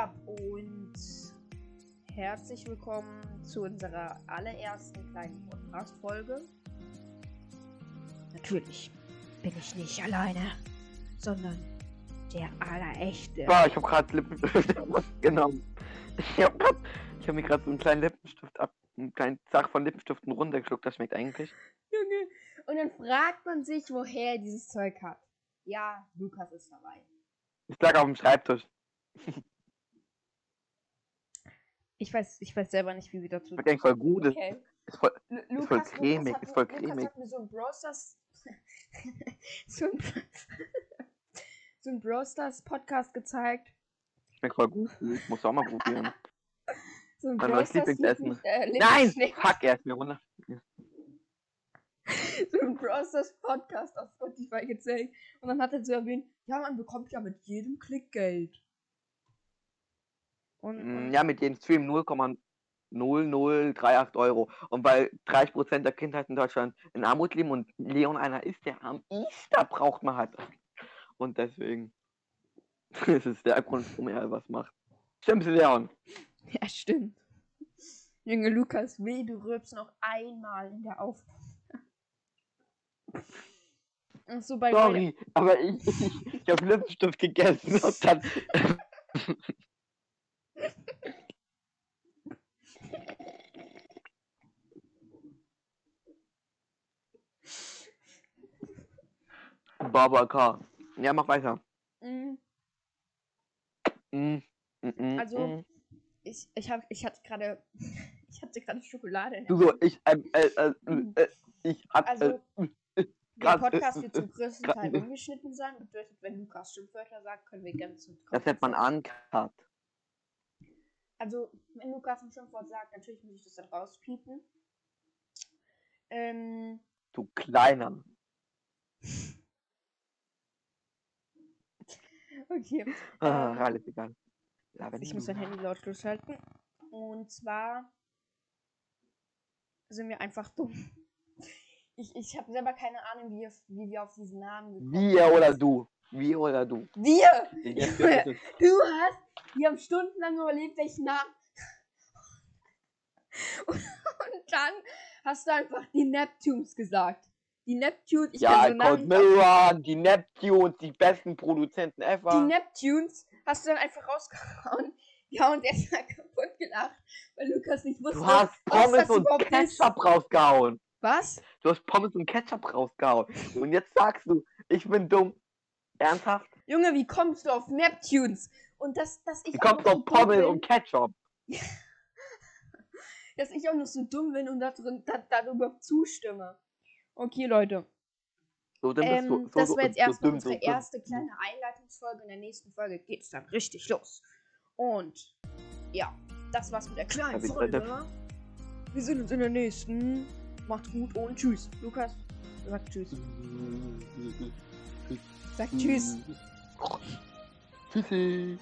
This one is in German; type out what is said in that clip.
ab und herzlich willkommen zu unserer allerersten kleinen Podcast-Folge. Natürlich bin ich nicht alleine, sondern der allerechte. Boah, ich habe gerade Lippenstift genommen. Ich habe habe mir gerade so einen kleinen Lippenstift ab, einen kleinen Zach von Lippenstiften runtergeschluckt. Das schmeckt eigentlich. Junge. Und dann fragt man sich, woher er dieses Zeug hat. Ja, Lukas ist dabei. Es lag auf dem Schreibtisch. Ich weiß, ich weiß selber nicht, wie wir dazu. Schmeckt eigentlich voll gut. Ist, Okay. ist voll, Lu- Ist voll Lukas, cremig, Lukas hat, ist voll mir- cremig. Lukas hat mir so ein Brosters so ein, so ein Brosters Podcast gezeigt. schmeckt voll gut. Muss auch mal probieren. So ein Mein neues Brosters Lieblingsessen. Äh, Nein! Fuck, er ist mir runter. So ein Brosters Podcast auf Spotify gezeigt. Und dann hat er so erwähnt, ja, man bekommt ja mit jedem Klick Geld. Und, Mm, und Ja, mit jedem Stream 0,0038 Euro. Und weil 30% der Kindheit in Deutschland in Armut leben und Leon einer ist, der am Easter braucht man halt. Und deswegen. Ist der Grund, warum er was macht. Stimmt's, Leon? ja, stimmt. Junge Lukas, weh, du rülpst noch einmal in der Aufnahme. Und so bei Sorry, aber ich, ich, ich habe Lippenstift gegessen und dann. Baba K. Ja, mach weiter. Mm, Mm, mm, mm, Also, mm. Ich, ich, hab, ich hatte gerade ich hatte gerade Schokolade in der Du so, ich, ähm, äh, äh, äh, ich hab, Also, äh, Der Podcast äh, wird zum größten grad- Teil ungeschnitten sein. Bedeutet, wenn Lukas Schimpfwörter sagt, können wir ganz gut das nennt man uncut. Also, wenn Lukas ein Schimpfwort sagt, natürlich muss ich das dann rauspiepen. Ähm, Du kleiner. okay. Ah, alles egal. Laber Ich muss mein Handy lautlos halten. Und zwar sind wir einfach dumm. Ich, ich habe selber keine Ahnung, wie, wir- wie wir auf diesen Namen gekommen Wir oder du? Wir oder du? Wir! Junge. Du hast, wir haben stundenlang überlegt, welchen Namen. Und, und dann hast du einfach die Neptunes gesagt. Die Neptunes, ich Ja, kenn so Cold. Mirror, die Neptunes, die besten Produzenten ever. Die Neptunes hast du dann einfach rausgehauen. Ja, und der ist halt kaputt gelacht, weil Lukas nicht wusste, du hast was Pommes und. Ketchup rausgehauen. Was? Du hast Pommes und Ketchup rausgehauen. Und jetzt sagst du, ich bin dumm. Ernsthaft? Junge, wie kommst du auf Neptunes? Und dass, dass ich Wie auch kommst noch du so auf dumm Pommes bin, und Ketchup? dass ich auch noch so dumm bin und da drin, da, darüber zustimme. Okay, Leute. So bist du. Ähm, So, das war jetzt so erstmal unsere erste kleine Einleitungsfolge. In der nächsten Folge geht es dann richtig los. Und ja, das war's mit der kleinen Folge. Wir sehen uns in der nächsten. Macht's gut und tschüss. Lukas, sag tschüss. Sag tschüss. Tschüssi.